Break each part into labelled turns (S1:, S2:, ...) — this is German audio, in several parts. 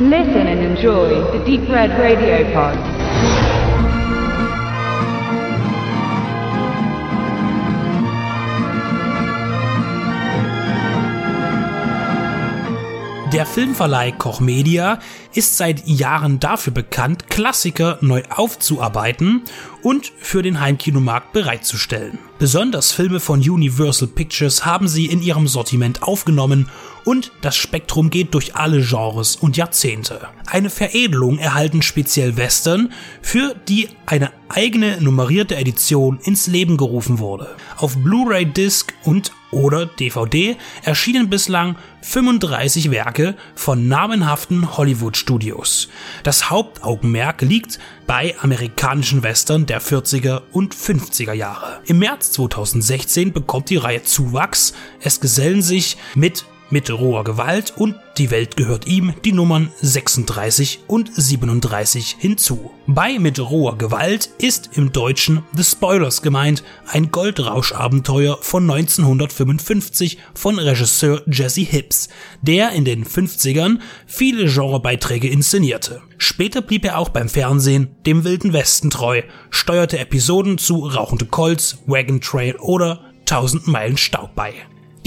S1: Listen and enjoy the Deep Red Radio Pod.
S2: Der Filmverleih Koch Media ist seit Jahren dafür bekannt, Klassiker neu aufzuarbeiten und für den Heimkinomarkt bereitzustellen. Besonders Filme von Universal Pictures haben sie in ihrem Sortiment aufgenommen und das Spektrum geht durch alle Genres und Jahrzehnte. Eine Veredelung erhalten speziell Western, für die eine eigene nummerierte Edition ins Leben gerufen wurde. Auf Blu-ray Disc und oder DVD erschienen bislang 35 Werke von namenhaften Hollywood-Studios. Das Hauptaugenmerk liegt bei amerikanischen Western der 40er und 50er Jahre. Im März 2016 bekommt die Reihe Zuwachs. Es gesellen sich mit mit roher Gewalt und Die Welt gehört ihm die Nummern 36 und 37 hinzu. Bei Mit roher Gewalt ist im Deutschen The Spoilers gemeint, ein Goldrauschabenteuer von 1955 von Regisseur Jesse Hibbs, der in den 50ern viele Genrebeiträge inszenierte. Später blieb er auch beim Fernsehen dem Wilden Westen treu, steuerte Episoden zu Rauchende Colts, Wagon Trail oder 1000 Meilen Staub bei.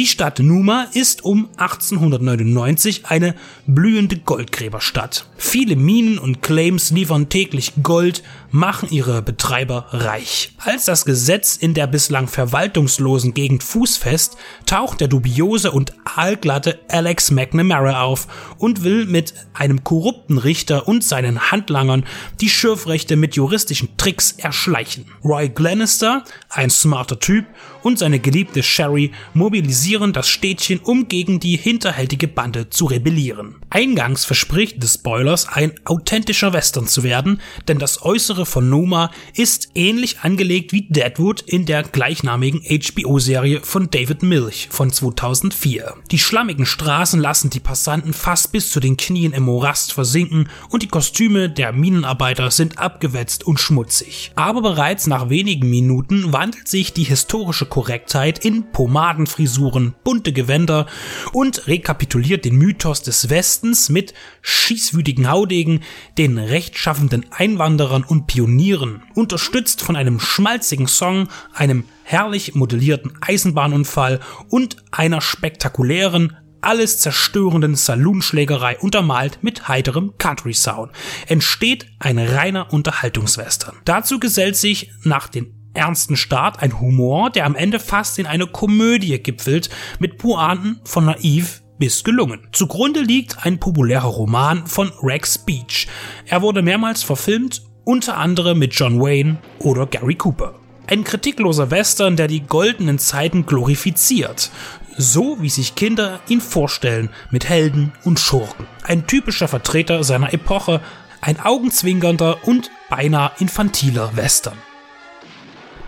S2: Die Stadt Numa ist um 1899 eine blühende Goldgräberstadt. Viele Minen und Claims liefern täglich Gold, machen ihre Betreiber reich. Als das Gesetz in der bislang verwaltungslosen Gegend Fuß fest, taucht der dubiose und aalglatte Alex McNamara auf und will mit einem korrupten Richter und seinen Handlangern die Schürfrechte mit juristischen Tricks erschleichen. Roy Glenister, ein smarter Typ, und seine geliebte Sherry mobilisieren das Städtchen, um gegen die hinterhältige Bande zu rebellieren. Eingangs verspricht The Spoilers ein authentischer Western zu werden, denn das Äußere von Noma ist ähnlich angelegt wie Deadwood in der gleichnamigen HBO-Serie von David Milch von 2004. Die schlammigen Straßen lassen die Passanten fast bis zu den Knien im Morast versinken und die Kostüme der Minenarbeiter sind abgewetzt und schmutzig. Aber bereits nach wenigen Minuten wandelt sich die historische Korrektheit in Pomadenfrisuren, bunte Gewänder und rekapituliert den Mythos des Westens mit schießwütigen Haudegen, den rechtschaffenden Einwanderern und Pionieren, unterstützt von einem schmalzigen Song, einem herrlich modellierten Eisenbahnunfall und einer spektakulären, alles zerstörenden Saloonschlägerei untermalt mit heiterem Country-Sound, entsteht ein reiner Unterhaltungswestern. Dazu gesellt sich nach den ernsten Start ein Humor, der am Ende fast in eine Komödie gipfelt, mit Pointen von naiv bis gelungen. Zugrunde liegt ein populärer Roman von Rex Beach. Er wurde mehrmals verfilmt, unter anderem mit John Wayne oder Gary Cooper. Ein kritikloser Western, der die goldenen Zeiten glorifiziert, so wie sich Kinder ihn vorstellen, mit Helden und Schurken. Ein typischer Vertreter seiner Epoche, ein augenzwinkernder und beinahe infantiler Western.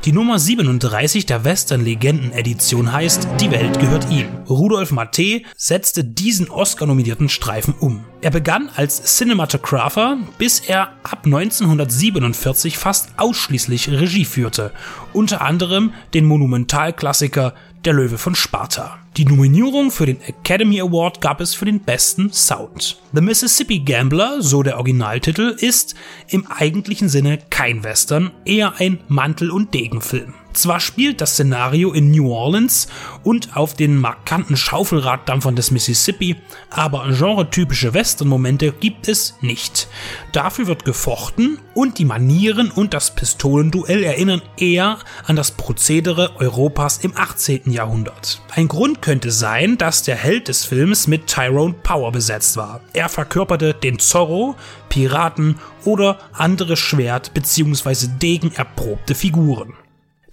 S2: Die Nummer 37 der Western-Legenden-Edition heißt Die Welt gehört ihm. Rudolf Matte setzte diesen Oscar-nominierten Streifen um. Er begann als Cinematographer, bis er ab 1947 fast ausschließlich Regie führte, unter anderem den Monumentalklassiker Der Löwe von Sparta. Die Nominierung für den Academy Award gab es für den besten Sound. The Mississippi Gambler, so der Originaltitel, ist im eigentlichen Sinne kein Western, eher ein Mantel- und Degenfilm. Zwar spielt das Szenario in New Orleans und auf den markanten Schaufelraddampfern des Mississippi, aber genretypische Western-Momente gibt es nicht. Dafür wird gefochten und die Manieren und das Pistolenduell erinnern eher an das Prozedere Europas im 18. Jahrhundert. Ein Grund könnte sein, dass der Held des Films mit Tyrone Power besetzt war. Er verkörperte den Zorro, Piraten oder andere Schwert- bzw. Degen erprobte Figuren.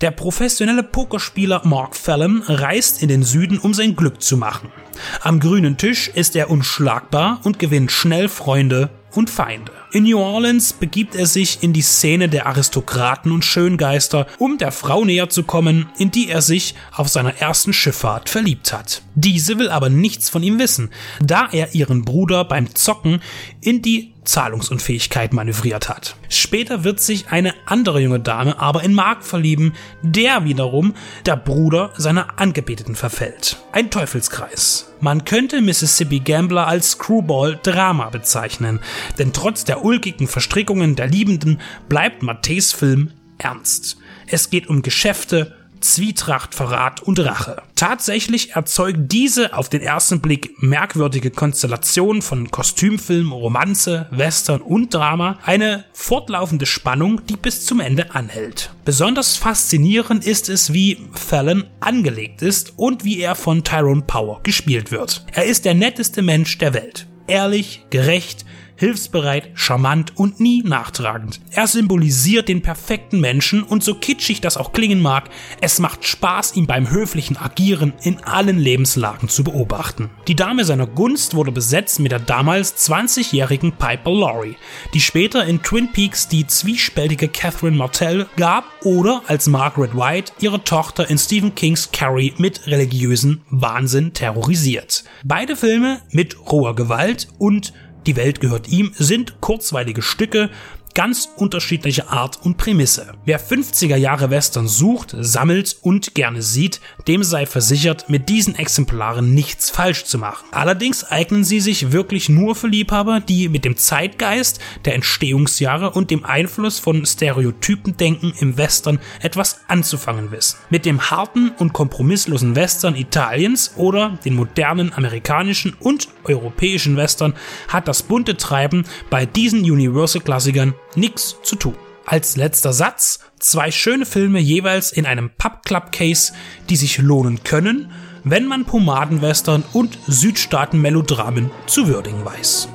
S2: Der professionelle Pokerspieler Mark Fallon reist in den Süden, um sein Glück zu machen. Am grünen Tisch ist er unschlagbar und gewinnt schnell Freunde und Feinde. In New Orleans begibt er sich in die Szene der Aristokraten und Schöngeister, um der Frau näher zu kommen, in die er sich auf seiner ersten Schifffahrt verliebt hat. Diese will aber nichts von ihm wissen, da er ihren Bruder beim Zocken in die Zahlungsunfähigkeit manövriert hat. Später wird sich eine andere junge Dame aber in Mark verlieben, der wiederum der Bruder seiner Angebeteten verfällt. Ein Teufelskreis. Man könnte Mississippi Gambler als Screwball-Drama bezeichnen, denn trotz der ulkigen Verstrickungen der Liebenden bleibt Matthäus Film ernst. Es geht um Geschäfte, Zwietracht, Verrat und Rache. Tatsächlich erzeugt diese auf den ersten Blick merkwürdige Konstellation von Kostümfilm, Romanze, Western und Drama eine fortlaufende Spannung, die bis zum Ende anhält. Besonders faszinierend ist es, wie Fallon angelegt ist und wie er von Tyrone Power gespielt wird. Er ist der netteste Mensch der Welt. Ehrlich, gerecht, hilfsbereit, charmant und nie nachtragend. Er symbolisiert den perfekten Menschen und so kitschig das auch klingen mag, es macht Spaß, ihn beim höflichen Agieren in allen Lebenslagen zu beobachten. Die Dame seiner Gunst wurde besetzt mit der damals 20-jährigen Piper Laurie, die später in Twin Peaks die zwiespältige Catherine Martell gab oder als Margaret White ihre Tochter in Stephen Kings Carrie mit religiösen Wahnsinn terrorisiert. Beide Filme mit roher Gewalt und die Welt gehört ihm sind kurzweilige Stücke, ganz unterschiedlicher Art und Prämisse. Wer 50er Jahre Western sucht, sammelt und gerne sieht, dem sei versichert, mit diesen Exemplaren nichts falsch zu machen. Allerdings eignen sie sich wirklich nur für Liebhaber, die mit dem Zeitgeist der Entstehungsjahre und dem Einfluss von Stereotypendenken im Western etwas anzufangen wissen. Mit dem harten und kompromisslosen Western Italiens oder den modernen amerikanischen und europäischen Western hat das bunte Treiben bei diesen Universal-Klassikern nichts zu tun. Als letzter Satz zwei schöne Filme jeweils in einem Pub Club Case, die sich lohnen können, wenn man Pomadenwestern und Südstaaten-Melodramen zu würdigen weiß.